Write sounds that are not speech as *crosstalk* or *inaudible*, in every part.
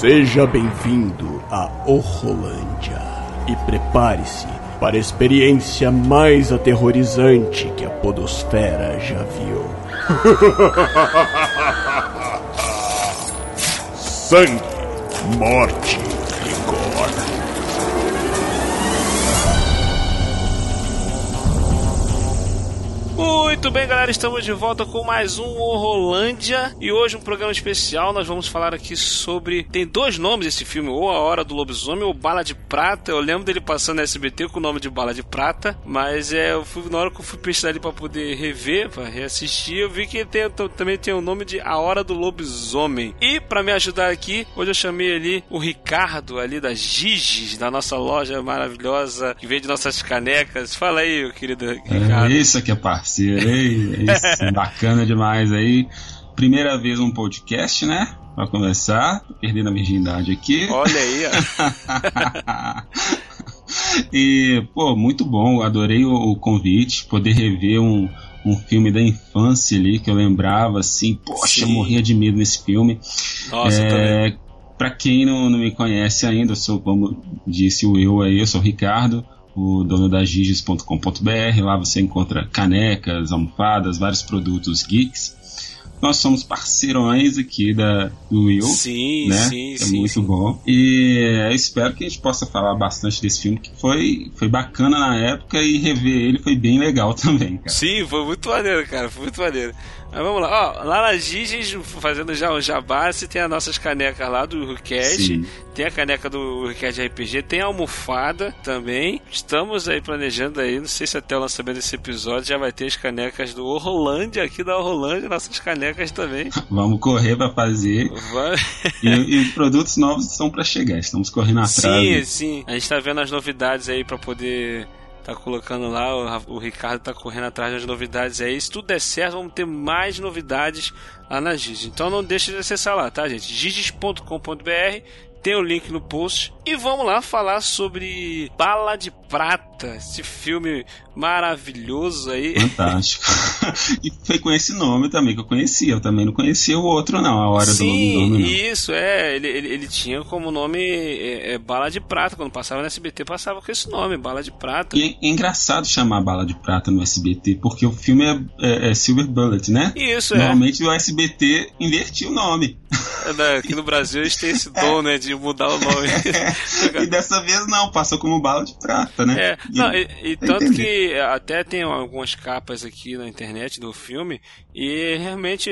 Seja bem-vindo a Horrolândia e prepare-se para a experiência mais aterrorizante que a Podosfera já viu. *laughs* Sangue, morte Muito bem, galera, estamos de volta com mais um Horrolândia e hoje um programa especial. Nós vamos falar aqui sobre. Tem dois nomes esse filme, ou A Hora do Lobisomem ou Bala de Prata. Eu lembro dele passando na SBT com o nome de Bala de Prata, mas é, eu fui, na hora que eu fui pesquisar ele para poder rever, para reassistir, eu vi que tem, também tem o nome de A Hora do Lobisomem. E para me ajudar aqui, hoje eu chamei ali o Ricardo, ali da Giges, da nossa loja maravilhosa que vende nossas canecas. Fala aí, querido Ricardo. É isso aqui é parceiro. Isso, *laughs* bacana demais aí. Primeira vez um podcast, né? Pra começar, tô perdendo a virgindade aqui. Olha aí, ó. *laughs* e, pô, muito bom, adorei o, o, convite, poder rever um, um filme da infância ali que eu lembrava, assim, poxa, Sim. eu morria de medo nesse filme. Nossa, é, Pra quem não, não me conhece ainda, eu sou, como disse o eu aí, eu sou o Ricardo, o dono da giges.com.br. Lá você encontra canecas, almofadas, vários produtos geeks. Nós somos parceirões aqui da, do Will. Sim, né? sim, é sim. muito sim. bom. E eu espero que a gente possa falar bastante desse filme, que foi, foi bacana na época e rever ele foi bem legal *laughs* também, cara. Sim, foi muito maneiro, cara. Foi muito maneiro. Mas vamos lá, ó, lá na Giges, fazendo já o jabá, você tem as nossas canecas lá do Urcast, tem a caneca do Urcast RPG, tem a almofada também. Estamos aí planejando aí, não sei se até o lançamento desse episódio já vai ter as canecas do Orlândia, aqui da Orlândia, nossas canecas também. *laughs* Vamos correr para fazer. E, e, produtos novos estão para chegar, estamos correndo atrás. Sim, sim. A gente tá vendo as novidades aí para poder tá colocando lá, o, Ricardo tá correndo atrás das novidades aí. Se tudo der certo, vamos ter mais novidades lá na Giges. Então não deixe de acessar lá, tá, gente? giges.com.br tem o link no post. E vamos lá falar sobre Bala de Prata, esse filme maravilhoso aí. Fantástico. *laughs* e foi com esse nome também que eu conhecia. Eu também não conhecia o outro, não, a Hora Sim, do. Sim, isso, é. Ele, ele, ele, tinha como nome é, é, Bala de Prata. Quando passava no SBT, passava com esse nome, Bala de Prata. E é, engraçado chamar Bala de Prata no SBT, porque o filme é, é, é Silver Bullet, né? Isso, Normalmente o SBT invertia o nome. *laughs* *laughs* Aqui no Brasil eles têm esse dom, né, de mudar o nome. *laughs* e dessa vez não, passou como Bala de Prata, né? É, não, e, e tanto que até tem algumas capas aqui na internet do filme e realmente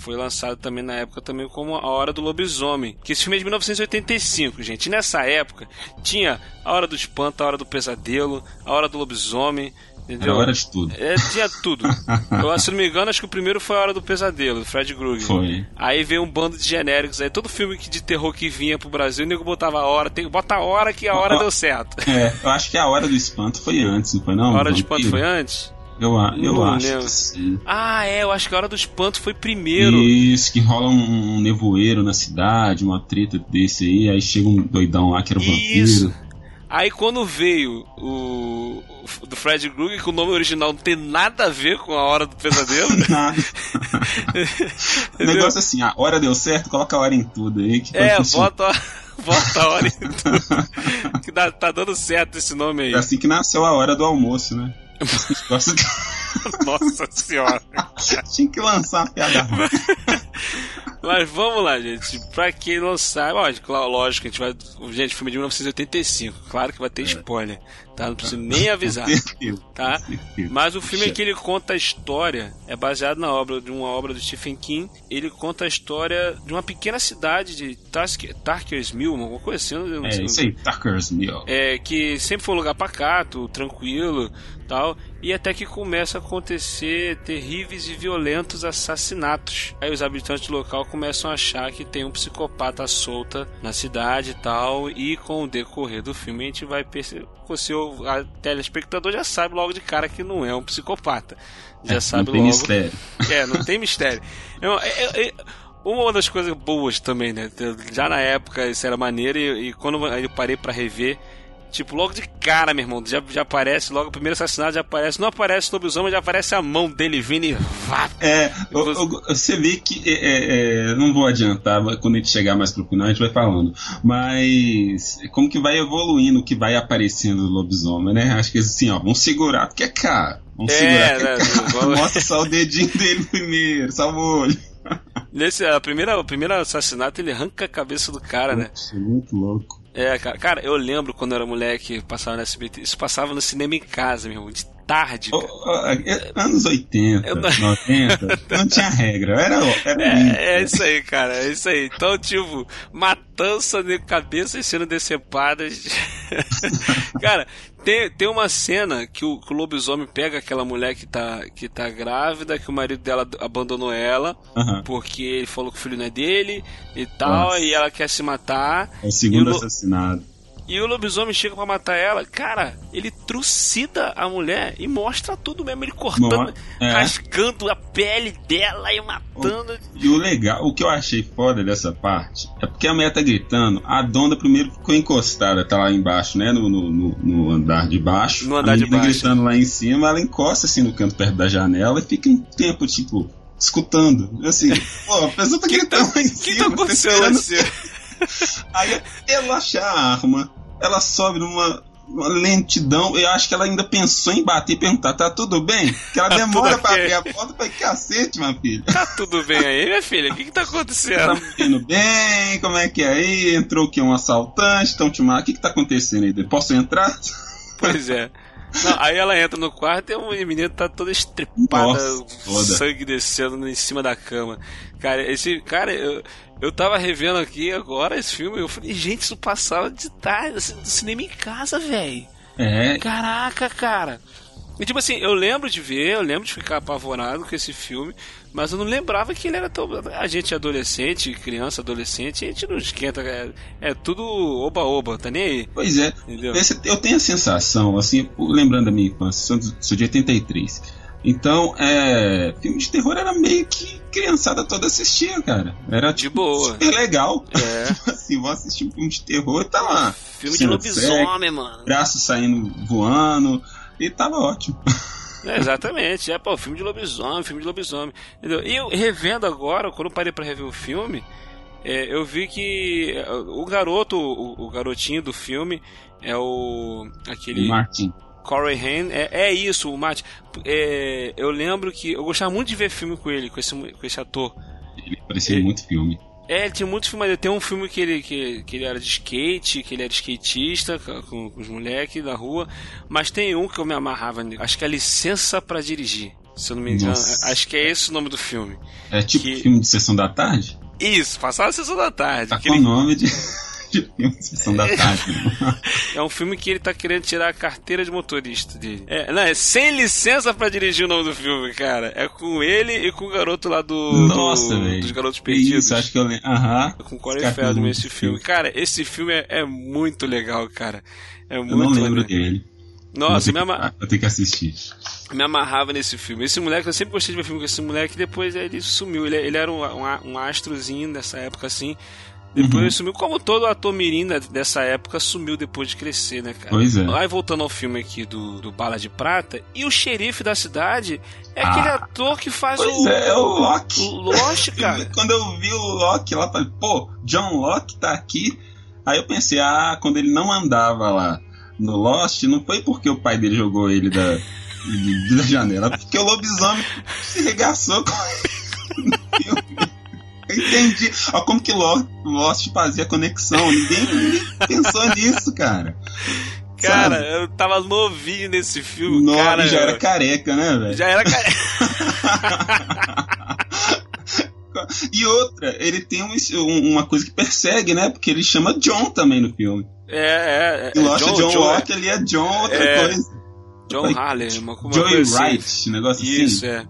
foi lançado também na época também como A Hora do Lobisomem, que esse filme é de 1985, gente. E nessa época tinha A Hora do Espanto, A Hora do Pesadelo, A Hora do Lobisomem, Entendeu? Era hora de tudo. É, tinha tudo. *laughs* Eu, se não me engano, acho que o primeiro foi a Hora do Pesadelo, do Fred Krueger. Foi. Aí veio um bando de genéricos. Aí todo filme de terror que vinha pro Brasil, o nego botava a hora. Tem, bota a hora que a hora deu certo. É, eu acho que a Hora do Espanto foi antes, não foi não? A Hora do Espanto foi antes? Eu, eu não acho lembro. que sim. Ah, é, eu acho que a Hora do Espanto foi primeiro. Isso, que rola um nevoeiro na cidade, uma treta desse aí, aí chega um doidão lá que era um vampiro. Aí quando veio o, o do Fred Krueger, que o nome original não tem nada a ver com a Hora do Pesadelo. *laughs* *laughs* Nada. o negócio é assim, a hora deu certo, coloca a hora em tudo aí. Que é, bota, *laughs* bota a hora em tudo. que dá, tá dando certo esse nome aí. É assim que nasceu a hora do almoço, né? Nossa senhora. Tinha que lançar a piada. Mas vamos lá, gente. Pra quem não sabe, lógico, lógico, a gente vai. Gente, filme de 1985. Claro que vai ter spoiler, tá? Não preciso nem avisar. *laughs* Tá? Mas o filme que ele conta a história, é baseado na obra de uma obra do Stephen King. Ele conta a história de uma pequena cidade de Tarkers Mill, alguma coisa assim. Não é, isso aí, Tarkers Mill. É, que sempre foi um lugar pacato, tranquilo tal. E até que começa a acontecer terríveis e violentos assassinatos. Aí os habitantes do local começam a achar que tem um psicopata solta na cidade e tal. E com o decorrer do filme a gente vai perceber. O telespectador, já sabe logo de cara que não é um psicopata. Já é, sabe não tem logo. mistério. *laughs* É, não tem mistério. É, uma das coisas boas também, né? Já na época isso era maneiro e, e quando eu parei para rever Tipo, logo de cara, meu irmão, já, já aparece, logo o primeiro assassinato já aparece. Não aparece o lobisomem, já aparece a mão dele vindo e vá. É, você vê que. É, é, é, não vou adiantar, quando a gente chegar mais pro final a gente vai falando. Mas como que vai evoluindo o que vai aparecendo do lobisomem, né? Acho que assim, ó, vamos segurar, porque é caro. Vamos É, segurar, né, é caro. *laughs* Mostra só o dedinho dele primeiro, só o olho. Nesse a primeira, o primeiro assassinato ele arranca a cabeça do cara, né? Isso é muito louco. É, cara, cara, eu lembro quando eu era moleque, passava no SBT, isso passava no cinema em casa, meu irmão, de tarde. Cara. é, Anos 80, Eu não- 90, *laughs* não tinha regra, era, era. É, é isso aí, cara, é isso aí. Então, tipo, matança de cabeças sendo decepadas. *laughs* *laughs* cara, tem, tem uma cena que o, que o lobisomem pega aquela mulher que tá, que tá grávida, que o marido dela abandonou ela, Aham. porque ele falou que o filho não é dele e tal, Nossa. e ela quer se matar. É o segundo o assassinado. E o lobisomem chega pra matar ela, cara, ele trucida a mulher e mostra tudo mesmo, ele cortando, Mo- é. rasgando a pele dela e matando. E o legal, o que eu achei foda dessa parte, é porque a mulher tá gritando, a dona primeiro ficou encostada, tá lá embaixo, né? No, no, no- andar de baixo. No andar a de baixo. gritando lá em cima, ela encosta assim no canto perto da janela e fica um tempo, tipo, escutando. Assim, *laughs* pô, a pessoa tá gritando lá em O cima. que tá tá acontecendo? *laughs* Aí ela acha a arma, ela sobe numa uma lentidão, eu acho que ela ainda pensou em bater e perguntar, tá tudo bem? Que ela Tá demora pra abrir a porta, pra cacete, minha filha. Tá tudo bem aí, minha filha? O que que tá Tá acontecendo? indo bem? Como é que é aí? Entrou que? Um assaltante? Estão te? O que, que tá acontecendo aí? Posso entrar? Pois é. Não, aí ela entra no quarto e a menina tá toda estripada, Nossa, sangue descendo em cima da cama. Cara, esse. Cara, eu, eu tava revendo aqui agora esse filme eu falei, gente, isso passava de tarde, assim, do cinema em casa, velho. É, Caraca, cara. E tipo assim, eu lembro de ver, eu lembro de ficar apavorado com esse filme, mas eu não lembrava que ele era tão. A gente é adolescente, criança, adolescente, a gente não esquenta, é, é tudo oba-oba, tá nem aí. pois é. Entendeu? Eu tenho a sensação, assim, lembrando da minha infância, sou, de 83. Então, é, filme de terror era meio que criançada toda assistia, cara. Era De tipo, boa. super legal. É. *laughs* Tipo assim, vou assistir um filme de terror e tá lá. Filme de cena sexo, lobisomem, mano. braço saindo voando. E tava ótimo. É, exatamente, é, pô, filme de lobisomem, filme de lobisomem. Entendeu? E eu revendo agora, quando eu parei pra rever o filme, é, eu vi que é, o garoto, o, o garotinho do filme é o. aquele. Martin. Corey Haim, é, é isso, o Matt. É, eu lembro que eu gostava muito de ver filme com ele, com esse, com esse ator. Ele parecia E- muito filme. É, ele tinha muitos filmes. Tem um filme que ele, que, que ele era de skate, que ele era skatista com, com os moleques da rua. Mas tem um que eu me amarrava nele. Acho que é Licença pra Dirigir. Se eu não me engano. Nossa. Acho que é esse o nome do filme. É tipo Que- filme de sessão da tarde? Isso, passava a sessão da tarde. Tá com o ele- nome de, de filme sessão da tarde. né? *laughs* é um filme que ele tá querendo tirar a carteira de motorista dele. É, não, é sem licença pra dirigir o nome do filme, cara. É com ele e com o garoto lá do. Nossa, do- velho. Dos Garotos Perdidos. Isso, acho que eu lembro. Aham. Com Corey Esse cara Feldman, muito esse filme. Cara, esse filme é, é muito legal, cara. É muito Eu não lembro maneiro. dele. Nossa, Vou ter, ama- que, vou ter que assistir. me amarrava nesse filme. Esse moleque, eu sempre gostei de ver filme com esse moleque, depois ele sumiu. Ele, ele era um, um, um astrozinho dessa época assim. Depois Uhum. ele sumiu, como todo ator mirim dessa época sumiu depois de crescer, né, cara? Pois é. Aí voltando ao filme aqui do, do Bala de Prata, e o xerife da cidade é Ah, aquele ator que faz Pois o. é, é o Loki. o Lost, *laughs* cara. Quando eu vi o Loki lá, falei, pô, John Locke tá aqui. Aí eu pensei, ah, quando ele não andava lá no Lost, não foi porque o pai dele jogou ele da, da janela, porque o lobisomem se regaçou com ele no filme. Entendi. Ó, como que Lo- Lost fazia conexão. Ninguém, ninguém pensou nisso, cara. Cara, Sabe? eu tava novinho nesse filme, Nossa, cara. já era careca, né, velho? Já era cara. *laughs* E outra, ele tem um- um- uma coisa que persegue, né? Porque ele chama John também no filme. É, é. E é Lost John, John, John, Locke, ele é John outra É. coisa. John Harley, uma, coisa assim. Wright, um negócio Isso, assim. é.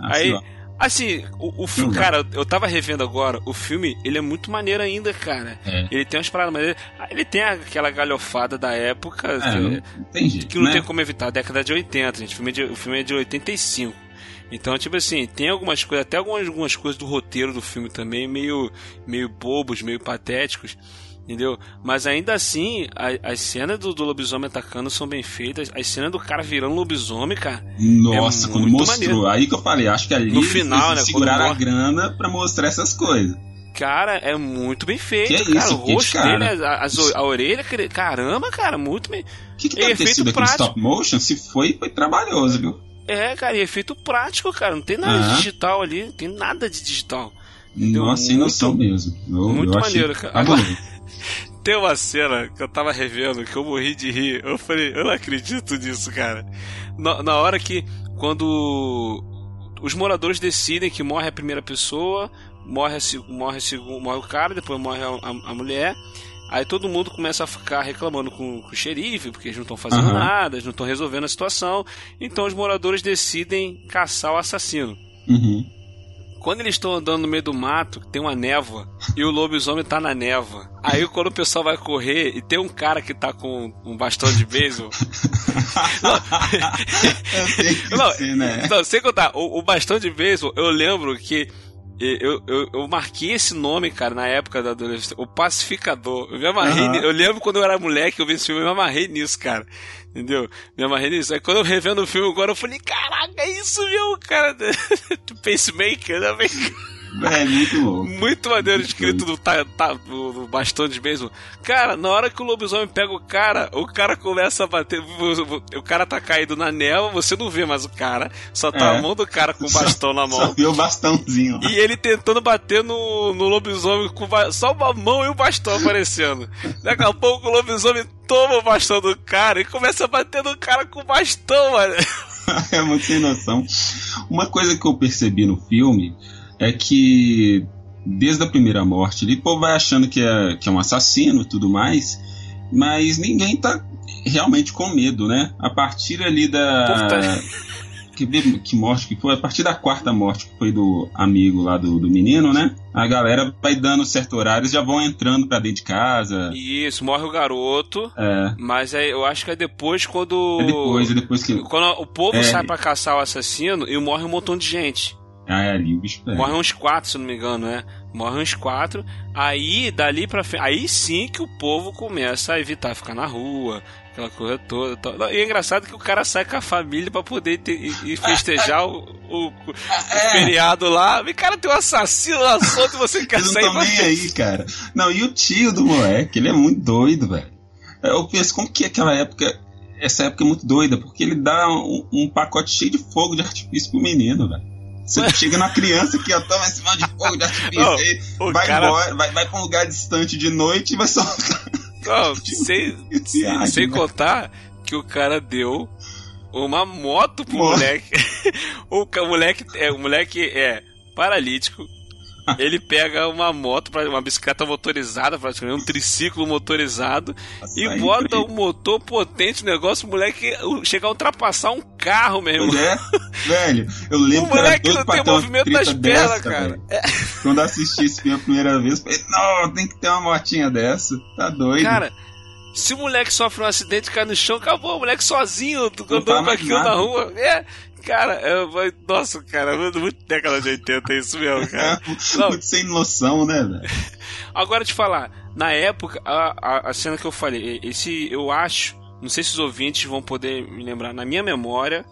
Ah, Aí. Assim, o, o filme, dá. cara, eu tava revendo agora, o filme, ele é muito maneiro ainda, cara. É. Ele tem umas paradas maneiras. Ah, Ele tem aquela galhofada da época, É, que, não, não tem jeito, que não né? tem como evitar, década de 80, gente. O filme é de, o filme é de 85. Então, tipo assim, tem algumas coisas, até algumas, algumas coisas do roteiro do filme também, meio, meio bobos, meio patéticos. Entendeu? Mas ainda assim, a, as cenas do, do, lobisomem atacando são bem feitas. As cenas do cara virando lobisomem, cara. Nossa, é quando mostrou. Maneiro. Aí que eu falei, acho que ali no final, né, seguraram a grana pra mostrar essas coisas. Cara, é muito bem feito, que é cara. Isso, o rosto cara? dele, a, a, a, orelha, caramba, cara, muito bem. O que, que deve ter sido aqui stop motion? Se foi, foi trabalhoso, viu? É, cara, e efeito prático, cara. Não tem nada de digital ali, não tem nada de digital. Nossa, sem noção mesmo. Eu, muito eu maneiro, cara. Agora, tem uma cena que eu tava revendo que eu morri de rir. Eu falei, eu não acredito nisso, cara. Na, na hora que, quando os moradores decidem que morre a primeira pessoa, morre, a, morre, a, morre o cara, depois morre a, a, mulher. Aí todo mundo começa a ficar reclamando com, com o xerife, porque eles não estão fazendo uhum. nada, eles não estão resolvendo a situação. Então os moradores decidem caçar o assassino. Uhum. Quando eles estão andando no meio do mato, tem uma névoa, e o lobisomem tá na névoa. Aí quando o pessoal vai correr e tem um cara que tá com um bastão de beisebol. *laughs* não, não, ser, né? não, sem contar, o, o bastão de beisebol, eu lembro que eu, eu, eu, marquei esse nome, cara, na época da adolescência. O Pacificador. Eu me amarrei. Uhum. Eu lembro quando eu era moleque, eu vi esse filme, eu me amarrei nisso, cara. Entendeu? Me amarrei nisso. Aí quando eu revendo o filme agora, eu falei, caraca, é isso mesmo, cara. *laughs* Pacemaker, né? É, muito louco. Muito maneiro escrito no, tá, tá, no, no bastão de mesmo. Cara, na hora que o lobisomem pega o cara, o cara começa a bater. O, cara tá caído na neva, você não vê mais o cara. Só tá é. a mão do cara com o bastão só, na mão. Só viu o bastãozinho. E ele tentando bater no, no lobisomem com só uma mão e o bastão aparecendo. Daqui a pouco o lobisomem toma o bastão do cara e começa a bater no cara com o bastão, mano. *laughs* é muito sem noção. Uma coisa que eu percebi no filme é que desde a primeira morte ali, o povo vai achando que é, que é um assassino e tudo mais, mas ninguém tá realmente com medo, né? A partir ali da. *laughs* Que, que morte que foi? A partir da quarta morte, que foi do amigo lá do, do menino, né? A galera vai dando certo horário, já vão entrando pra dentro de casa. Isso, morre o garoto. É. Mas é, eu acho que é depois quando. É depois, é depois que. Quando o povo é... sai pra caçar o assassino e morre um montão de gente. Ah, é ali o bicho pega. Morre uns quatro, se não me engano, né? Morre uns quatro. Aí, dali pra frente. Aí sim que o povo começa a evitar ficar na rua, aquela coisa toda. E é engraçado que o cara sai com a família pra poder ter, e, festejar o, o, o *laughs* é. feriado lá. E cara, tem um assassino lá solto e você *laughs* quer Eles sair. Não nem aí, cara. Não, e o tio do moleque, ele é muito doido, velho. Eu penso, como que aquela época. Essa época é muito doida, porque ele dá um, um pacote cheio de fogo de artifício pro menino, velho. Você chega na criança que ó, toma esse monte de fogo de artifício, oh, vai cara... embora, vai, vai pra um lugar distante de noite e vai só. *laughs* Não, *laughs* sem, sem, sem né? contar que o cara deu uma moto pro moleque. *laughs* o moleque é, o moleque é paralítico, ele pega uma moto, uma bicicleta motorizada, praticamente um triciclo motorizado, Nossa, e bota um motor potente no negócio, o moleque chega a ultrapassar um carro mesmo. É, velho, eu lembro O moleque não tem movimento das pernas, cara. É. Quando assisti esse filme a primeira vez, falei, não, tem que ter uma motinha dessa, tá doido. Cara, se o moleque sofre um acidente e cai no chão, acabou, o moleque sozinho, andando com aquilo na rua. É, Cara, eu, nossa, cara, muito década de 80 é isso mesmo, cara. *laughs* Não. Muito sem noção, né, velho? *laughs* Agora te falar, na época, a, a, a, cena que eu falei, esse eu acho, não sei se os ouvintes vão poder me lembrar, na minha memória,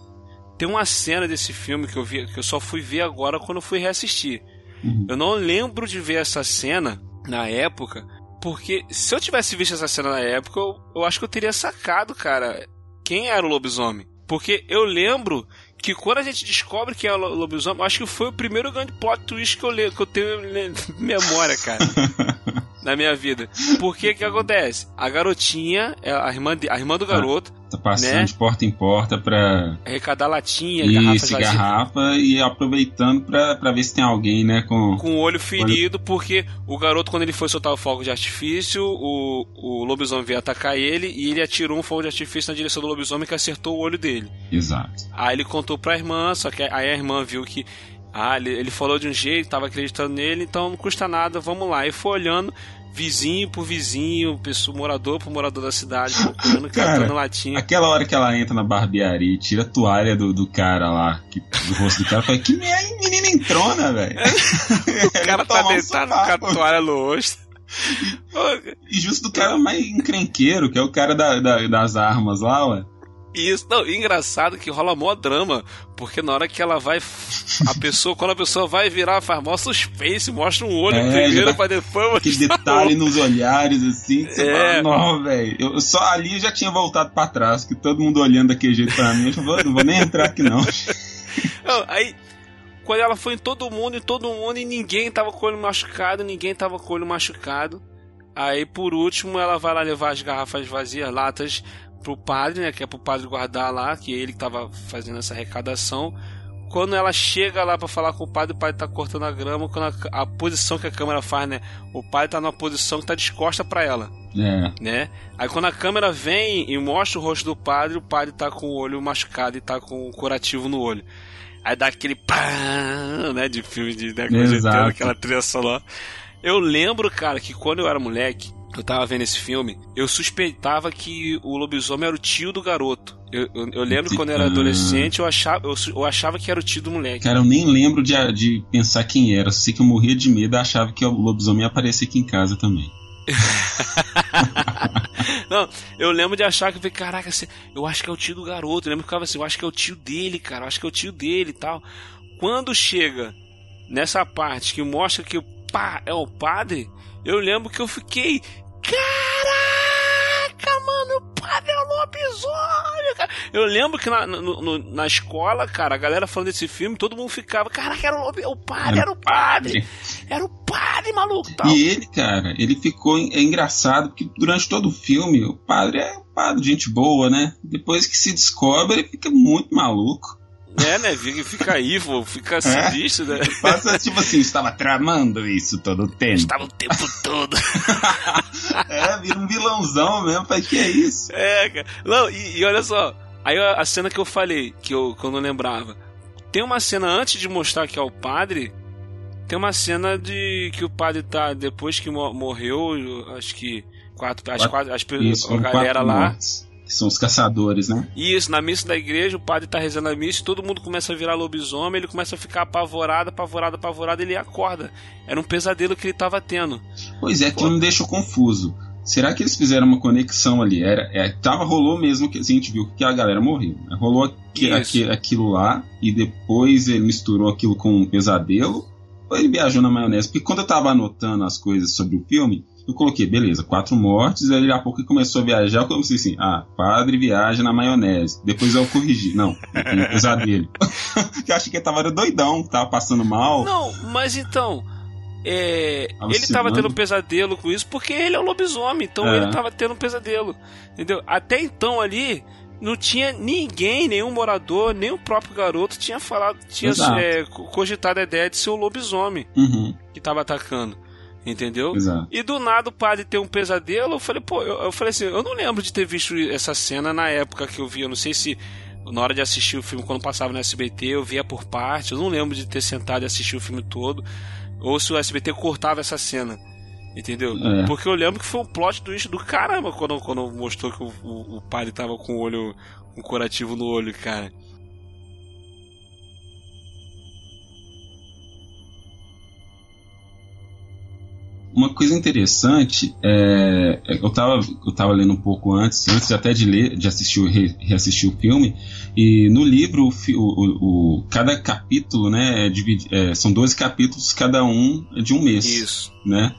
tem uma cena desse filme que eu vi, que eu só fui ver agora quando eu fui reassistir. Uhum. Eu não lembro de ver essa cena na época, porque se eu tivesse visto essa cena na época, eu, eu acho que eu teria sacado, cara, quem era o lobisomem. Porque eu lembro que quando a gente descobre que é o lobisomem, acho que foi o primeiro grande plot twist que eu, le, que eu tenho *laughs* memória, cara. *laughs* na minha vida. Porque que acontece? A garotinha, é a irmã, de, a irmã do garoto. Tá, passando né? de porta em porta pra. Arrecadar latinha, Isso, garrafa e aproveitando pra, pra ver se tem alguém, né? Com, com o olho ferido, olho... porque o garoto, quando ele foi soltar o fogo de artifício, o, o lobisomem veio atacar ele e ele atirou um fogo de artifício na direção do lobisomem que acertou o olho dele. Exato. Aí ele contou pra irmã, só que aí a irmã viu que ah, ele, ele falou de um jeito, tava acreditando nele, então não custa nada, vamos lá. E foi olhando vizinho por vizinho, pessoa, morador por morador da cidade, procurando, catando latinha. Aquela hora que ela entra na barbearia e tira a toalha do, do cara lá, que, do rosto do cara, fala, que menina entrona, velho. *laughs* o cara tá deitado um com a toalha no rosto. e justo do cara mais encrenqueiro, que é o cara da, da, das armas lá, ué. Isso, não, engraçado que rola mó drama, porque na hora que ela vai. A pessoa, quando a pessoa vai virar, faz mó suspense, mostra um olho é, primeiro pra depois. Que detalhe nos olhares, assim, que é. não, velho. Eu só ali já tinha voltado pra trás, que todo mundo olhando daquele jeito pra mim, eu não vou, não vou nem entrar aqui não. *laughs* não aí, quando ela foi em todo mundo, em todo mundo, e ninguém tava com o olho machucado, ninguém tava com o olho machucado. Aí, por último, ela vai lá levar as garrafas vazias, latas pro padre, né? Que é pro padre guardar lá, que é ele que tava fazendo essa arrecadação. Quando ela chega lá para falar com o padre, o padre tá cortando a grama, quando a, a, posição que a câmera faz, né? O padre tá numa posição que tá descosta para ela. É. Né? Aí quando a câmera vem e mostra o rosto do padre, o padre tá com o olho machucado e tá com o curativo no olho. Aí dá aquele pá, né, de filme de né, aquela trilha sonora. Eu lembro, cara, que quando eu era moleque, eu tava vendo esse filme, eu suspeitava que o lobisomem era o tio do garoto. Eu, eu, eu lembro quando eu era adolescente, eu achava, eu, eu, achava que era o tio do moleque. Cara, eu nem lembro de, de pensar quem era. Sei que eu morria de medo e achava que o lobisomem ia aparecer aqui em casa também. *laughs* Não, eu lembro de achar que eu falei, caraca, eu acho que é o tio do garoto. Eu lembro que ficava assim, eu acho que é o tio dele, cara, eu acho que é o tio dele e tal. Quando chega nessa parte que mostra que o pá é o padre, eu lembro que eu fiquei, Caraca, mano, o padre é um lobisomem, cara. Eu lembro que na, no, na escola, cara, a galera falando desse filme, todo mundo ficava, caraca, era o, o padre, era, era o padre. Era o padre, maluco. Tal. E ele, cara, ele ficou é engraçado, porque durante todo o filme, o padre é um padre, gente boa, né? Depois que se descobre, ele fica muito maluco. É, né? Fica, evil, fica é. sinistro, né? Passa tipo assim, estava tramando isso todo o tempo. Estava o tempo todo. *laughs* é, vira um vilãozão mesmo, pai, que é isso? É, cara. Não, e, e, olha só, aí a cena que eu falei, que eu, que eu não lembrava. Tem uma cena antes de mostrar que é o padre, tem uma cena de que o padre tá, depois que morreu, acho que quatro, as quatro, as, isso, a galera lá. Mortes que são os caçadores, né? Isso, na missa da igreja, o padre tá rezando a missa, todo mundo começa a virar lobisomem, ele começa a ficar apavorado, apavorado, apavorado, ele acorda. Era um pesadelo que ele tava tendo. Pois é, que me deixou confuso. Será que eles fizeram uma conexão ali? Era, é, tava, rolou mesmo que a gente viu que a galera morreu. Né? Rolou aqui, aqui, aquilo lá e depois ele misturou aquilo com um pesadelo. Ou ele viajou na maionese? Porque quando eu tava anotando as coisas sobre o filme, eu coloquei, beleza, quatro mortes, aí a pouco ele começou a viajar, eu comecei assim, ah, padre viaja na maionese. Depois eu corrigi, não, tem pesadelo. *laughs* eu achei que ele tava doidão, tava passando mal. Não, mas então, é, ele tava tendo um pesadelo com isso porque ele é um lobisomem, então é. ele tava tendo um pesadelo, entendeu? Até então ali, não tinha ninguém, nenhum morador, nem o próprio garoto tinha falado, tinha é, cogitado a ideia de ser o lobisomem uhum. que tava atacando. Entendeu? Exato. E do nada o padre ter um pesadelo, eu falei, pô, eu, eu, falei assim, eu não lembro de ter visto essa cena na época que eu vi, eu não sei se na hora de assistir o filme quando passava no SBT, eu via por parte, eu não lembro de ter sentado e assistir o filme todo, ou se o SBT cortava essa cena. Entendeu? É. Porque eu lembro que foi um plot twist do caramba quando, quando mostrou que o, o, o padre tava com o olho, um curativo no olho, cara. Uma coisa interessante é, é eu estava eu tava lendo um pouco antes, antes até de ler, de assistir, re, reassistir o filme, e no livro o, o, o cada capítulo, né, é, divide, é, são 12 capítulos, cada um é de um mês. Isso. Né?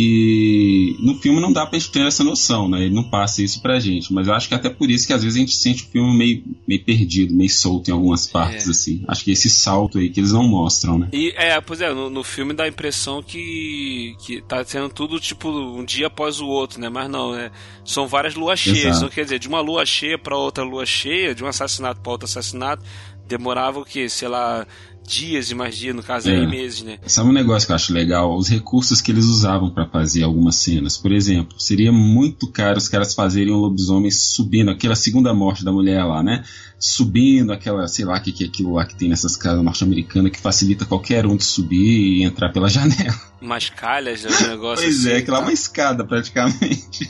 E no filme não dá pra gente ter essa noção, né? Ele não passa isso pra gente. Mas eu acho que até por isso que às vezes a gente sente o filme meio, meio perdido, meio solto em algumas partes, é. assim. Acho que esse salto aí que eles não mostram, né? E, é, pois é, no, no, filme dá a impressão que, que tá sendo tudo, tipo, um dia após o outro, né? Mas não, né? São várias luas cheias. Então, quer dizer, de uma lua cheia para outra lua cheia, de um assassinato para outro assassinato, demorava o quê? Sei lá, dias e mais dias, no caso, é. aí meses, né? Sabe um negócio que eu acho legal? Os recursos que eles usavam para fazer algumas cenas. Por exemplo, seria muito caro os caras fazerem um lobisomem subindo, aquela segunda morte da mulher lá, né? subindo aquela, sei lá, o que, que é aquilo lá que tem nessas casas norte-americanas que facilita qualquer um de subir e entrar pela *laughs* janela. Umas calhas, né, um negócio Pois assim, é, aquilo lá é uma escada praticamente.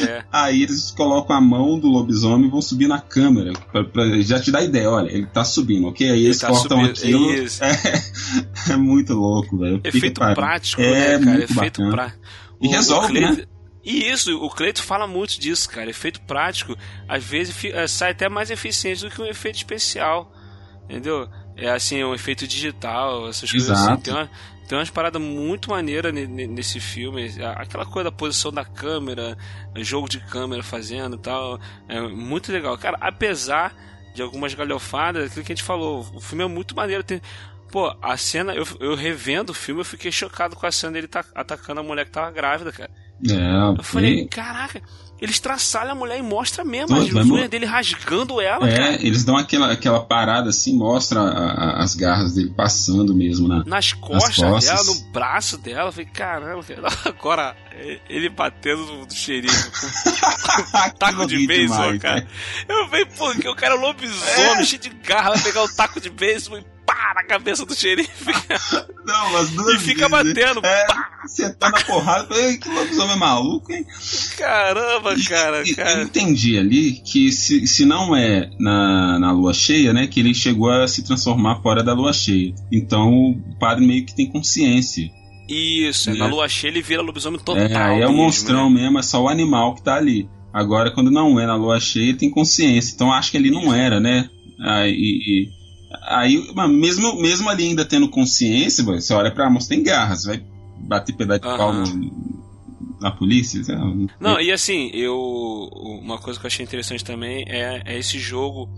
É. Aí eles colocam a mão do lobisomem e vão subir na câmera, pra, pra já te dar ideia, olha, ele tá subindo, ok? Aí eles tá cortam subindo, aquilo. É, *laughs* é, muito louco, velho. Efeito prático, é, né, cara? Efeito prático. E resolve, né? E isso, o Cleito fala muito disso, cara. Efeito prático, às vezes sai até mais eficiente do que um efeito especial. Entendeu? É assim, um efeito digital, essas Exato. coisas assim. Tem, uma, tem umas paradas muito maneiras nesse filme. Aquela coisa da posição da câmera, jogo de câmera fazendo e tal. É muito legal. Cara, apesar de algumas galhofadas, aquilo que a gente falou, o filme é muito maneiro. Tem, pô, a cena, eu, eu revendo o filme, eu fiquei chocado com a cena dele tá, atacando a mulher que tava grávida, cara. É, eu falei, caraca, eles traçalham a mulher e mostra mesmo as unhas dele rasgando ela, é, cara. eles dão aquela, aquela parada assim, mostra a, a, as garras dele passando mesmo na, nas, costas nas costas dela, no braço dela. Eu falei, caramba, *laughs* agora ele batendo no xerife com *laughs* *laughs* taco de beisebol, cara. Eu falei, pô, que o cara é lobisomem, é. cheio de garra, vai pegar o taco de beisebol e pá na cabeça do xerife. *laughs* Não, mas duas E fica vezes. batendo. É, pá. Você tá na porrada, que lobisomem maluco, hein? Caramba, cara, e, cara. Eu entendi ali que se, se não é na, na lua cheia, né, que ele chegou a se transformar fora da lua cheia. Então o padre meio que tem consciência. Isso, é. na lua cheia ele vira lobisomem total. É, aí é o mesmo, monstrão né? mesmo, é só o animal que tá ali. Agora, quando não é na lua cheia, ele tem consciência. Então acho que ele não era, né? Aí, e, aí mesmo, mesmo ali ainda tendo consciência, você olha pra moça, tem garras, vai bater pedaço de pau no, na polícia? Não, e assim, eu. Uma coisa que eu achei interessante também é, é esse jogo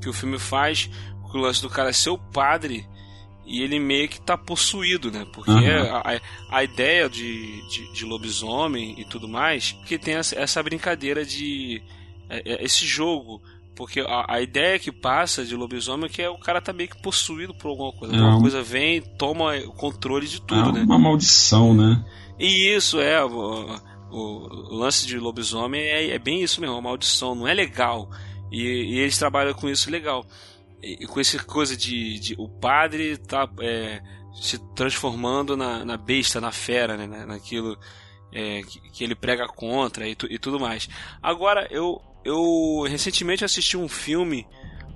que o filme faz, com o lance do cara ser o padre e ele meio que tá possuído, né? Porque Uhum. a, a ideia de, de, de lobisomem e tudo mais, que tem essa, essa brincadeira de. é- é esse jogo. Porque a, a ideia que passa de lobisomem é que é o cara tá meio que possuído por alguma coisa. É Alguma um- coisa vem, toma o controle de tudo, é né? uma maldição, né? E isso é. O, o- lance de lobisomem é, é bem isso mesmo, uma maldição, não é legal. E, e eles trabalham com isso legal. E, e com essa coisa de, de o padre tá é, se transformando na, na besta, na fera, né? na- Naquilo é, que, que ele prega contra e, tu- e tudo mais. Agora, eu, eu recentemente assisti um filme.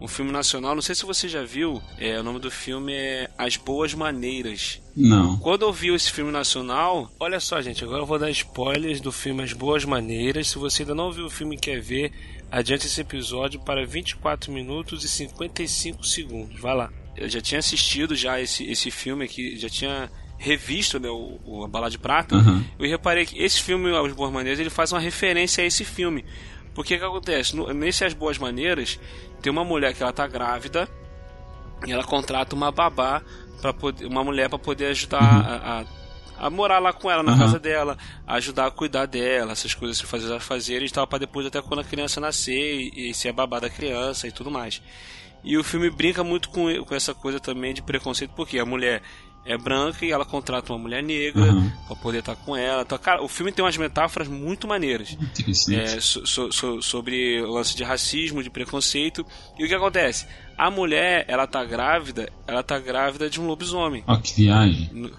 Um filme nacional, não sei se você já viu, é, o nome do filme é As Boas Maneiras. Não. Quando eu vi esse filme nacional, olha só, gente, agora eu vou dar spoilers do filme As Boas Maneiras. Se você ainda não viu o filme e quer ver, adiante esse episódio para 24 minutos e 55 segundos. Vai lá. Eu já tinha assistido já esse, esse filme aqui, já tinha revisto né, o, o A Bala de Prata. Uhum. Eu reparei que esse filme, As Boas Maneiras, ele faz uma referência a esse filme. Porque o que acontece? No- nesse As Boas Maneiras, tem uma mulher que ela tá grávida e ela contrata uma babá para poder uma mulher para poder ajudar a, a, a morar lá com ela na Uhum. casa dela, a ajudar a cuidar dela, essas coisas se fazer as fazeres e tal, para depois até quando a criança nascer e, e ser a babá da criança e tudo mais. E o filme brinca muito com, com essa coisa também de preconceito, porque a mulher é branca e ela contrata uma mulher negra Uhum. para poder estar com ela. Então, cara, o filme tem umas metáforas muito maneiras Interessante. é, so- so- so- sobre o lance de racismo, de preconceito. E o que acontece? A mulher, ela tá grávida, ela tá grávida de um lobisomem. Ó, que viagem. No,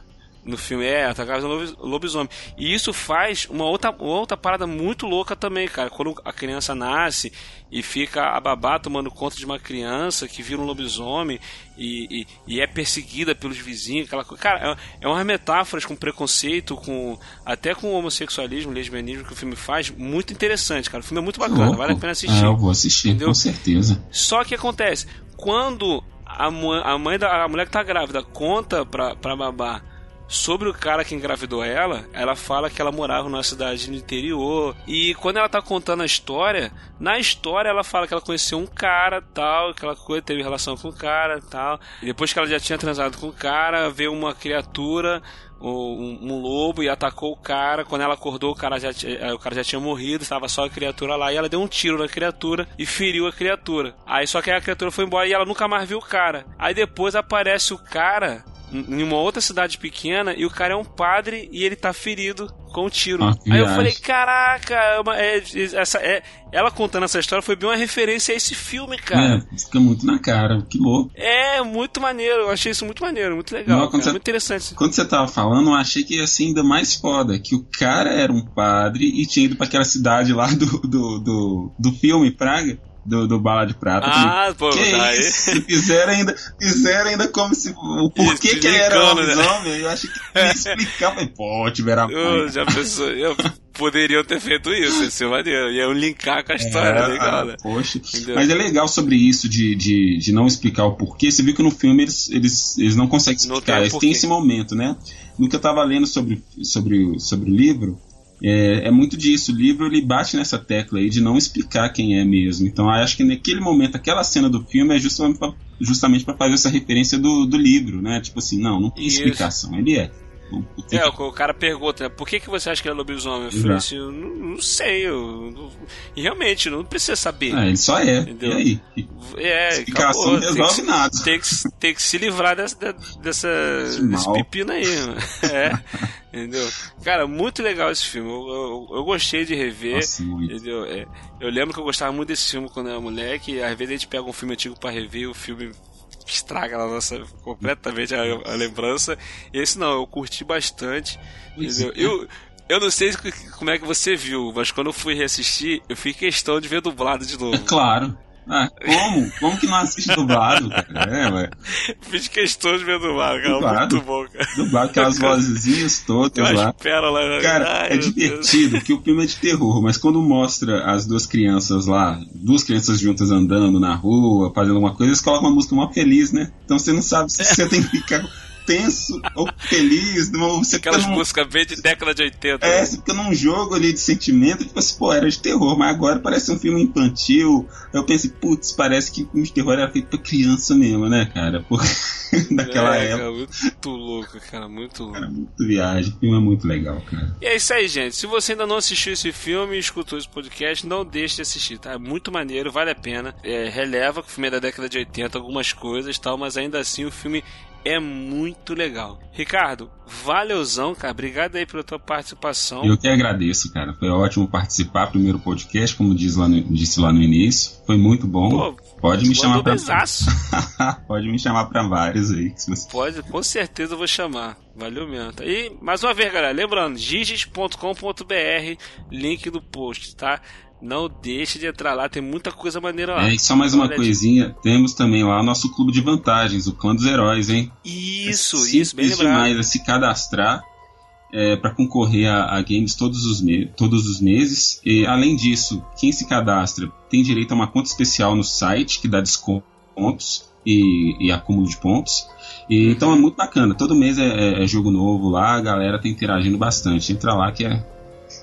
no filme é, um lobis- lobisomem. E isso faz uma outra, outra parada muito louca também, cara. Quando a criança nasce e fica a babá tomando conta de uma criança que vira um lobisomem e, e, e é perseguida pelos vizinhos, aquela coisa. Cara, é, é umas metáforas com preconceito, com até com homossexualismo, lesbianismo que o filme faz, muito interessante, cara. O filme é muito bacana, vale a pena assistir. Ah, eu vou assistir, Entendeu? com certeza. Só que acontece, quando a mãe da a mulher que tá grávida conta pra, pra babá sobre o cara que engravidou ela, ela fala que ela morava numa cidade no interior. E quando ela tá contando a história, na história ela fala que ela conheceu um cara, tal, aquela coisa, teve relação com o cara, tal. E depois que ela já tinha transado com o cara, veio uma criatura um, um lobo e atacou o cara. Quando ela acordou, o cara já, eh, o cara já tinha morrido, estava só a criatura lá. E ela deu um tiro na criatura e feriu a criatura. Aí só que a criatura foi embora e ela nunca mais viu o cara. Aí depois aparece o cara em uma outra cidade pequena e o cara é um padre e ele tá ferido com um tiro. Ah, Aí eu falei, caraca, é uma- é- essa, é, ela contando essa história foi bem uma referência a esse filme, cara. É, fica muito na cara, que louco. É, muito maneiro, eu achei isso muito maneiro, muito legal, Não, cara, você- muito interessante. Quando você tava falando, eu achei que ia ser ainda mais foda. Que o cara era um padre e tinha ido pra aquela cidade lá do, do, do, do filme, Praga. Do, do Bala de Prata. Ah, pô, que daí... isso? Fizeram ainda, fizeram ainda como se. O porquê que ele era lobisomem, né? eu acho que explicar. Falei, pô, tiveram Eu já pensou, eu poderiam ter feito isso, ser maneiro. Iam linkar com a história, é, legal, ah, né? Poxa. Entendeu? Mas é legal sobre isso de, de, de não explicar o porquê. Você viu que no filme eles, eles, eles não conseguem explicar. Não eles têm esse momento, né? No que eu tava lendo sobre, sobre, sobre o livro, é, é, muito disso. O livro ele bate nessa tecla aí de não explicar quem é mesmo. Então acho que naquele momento, aquela cena do filme é justamente para fazer essa referência do, do livro, né? Tipo assim, não, não tem Isso. explicação. Ele é. É, o cara pergunta, por que, que você acha que ele é lobisomem? Eu falei assim, eu não, não sei, eu, não, e realmente, não precisa saber. Ah, ele só é. Entendeu? E aí? É, Explicação acabou, resolve tem que, nada. Tem que, tem que se livrar dessa, dessa, desse pepino aí, mano. *laughs* É, entendeu? Cara, muito legal esse filme. Eu, eu, eu gostei de rever. Nossa, entendeu? É, eu lembro que eu gostava muito desse filme quando eu era moleque. Às vezes a gente pega um filme antigo pra rever, o filme estraga na nossa completamente a, a, lembrança. Esse não, eu curti bastante. Entendeu? É. Eu, eu não sei como é que você viu, mas quando eu fui reassistir, eu fiz questão de ver dublado de novo. É claro. Ah, como? Como que não assiste dublado, cara? É, ué. Fiz questão de ver dublado, cara. Dublado. Muito bom, cara. Dublado, aquelas vozinhas todas lá. Pérola, né? Cara, Ai, é divertido, porque o filme é de terror, mas quando mostra as duas crianças lá, duas crianças juntas andando na rua, fazendo alguma coisa, eles colocam uma música mó feliz, né? Então você não sabe se você tem que ficar tenso ou feliz. *laughs* Você Aquelas num... músicas bem de década de 80. É, né? você fica num jogo ali de sentimento, tipo assim, pô, era de terror, mas agora parece um filme infantil. Eu pensei, putz, parece que o filme de terror era feito pra criança mesmo, né, cara? Porque *laughs* daquela é, época. Cara, muito louco, cara, muito louco. Cara, muito viagem. O filme é muito legal, cara. E é isso aí, gente. Se você ainda não assistiu esse filme e escutou esse podcast, não deixe de assistir, tá? É muito maneiro, vale a pena. É, releva que o filme é da década de 80, algumas coisas tal, mas ainda assim o filme é muito legal. Ricardo, valeuzão, cara. Obrigado aí pela tua participação. Eu que agradeço, cara. Foi ótimo participar. Primeiro podcast, como diz lá no, disse lá no início. Foi muito bom. Pô, Pode me chamar pra. *laughs* Pode me chamar pra vários aí. Você... Pode, com certeza eu vou chamar. Valeu mesmo. E mais uma vez, galera, lembrando, giges.com.br, link do post, tá? Não deixe de entrar lá, tem muita coisa maneira lá. É, e só mais uma coisinha, temos também lá o nosso clube de vantagens, o Clã dos Heróis, hein? Isso, é isso, bem lembrado. demais é se cadastrar é, para concorrer a, a, games todos os, todos os meses. E além disso, quem se cadastra tem direito a uma conta especial no site que dá descontos e, e acúmulo de pontos. E, então é muito bacana. Todo mês é, é, é, jogo novo lá, a galera tá interagindo bastante. Entra lá que é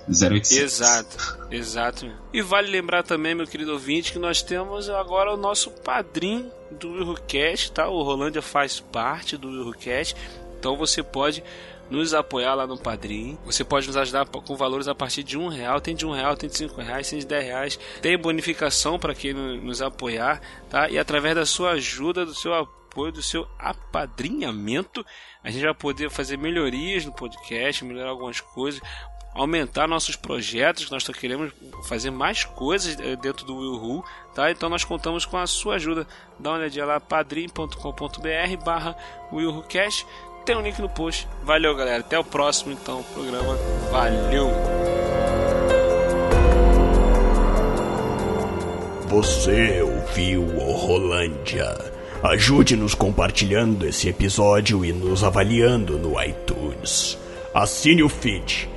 0800. Exato, exato. E vale lembrar também, meu querido ouvinte, que nós temos agora o nosso padrinho do WilhoCast, tá? O Rolândia faz parte do WilhoCast, então você pode nos apoiar lá no Padrim. Você pode nos ajudar com valores a partir de um real. Tem de um real, tem de cinco reais, tem de dez reais. Tem bonificação para quem nos apoiar, tá? E através da sua ajuda, do seu apoio, do seu apadrinhamento, a gente vai poder fazer melhorias no podcast, melhorar algumas coisas, aumentar nossos projetos, nós queremos fazer mais coisas eh, dentro do Will tá? Então nós contamos com a sua ajuda. Dá uma olhadinha lá, padrim.com.br barra WillWhoCast. Tem um link no post. Valeu, galera. Até o próximo, então, programa. Valeu! Você ouviu o Rolândia. Ajude-nos compartilhando esse episódio e nos avaliando no iTunes. Assine o feed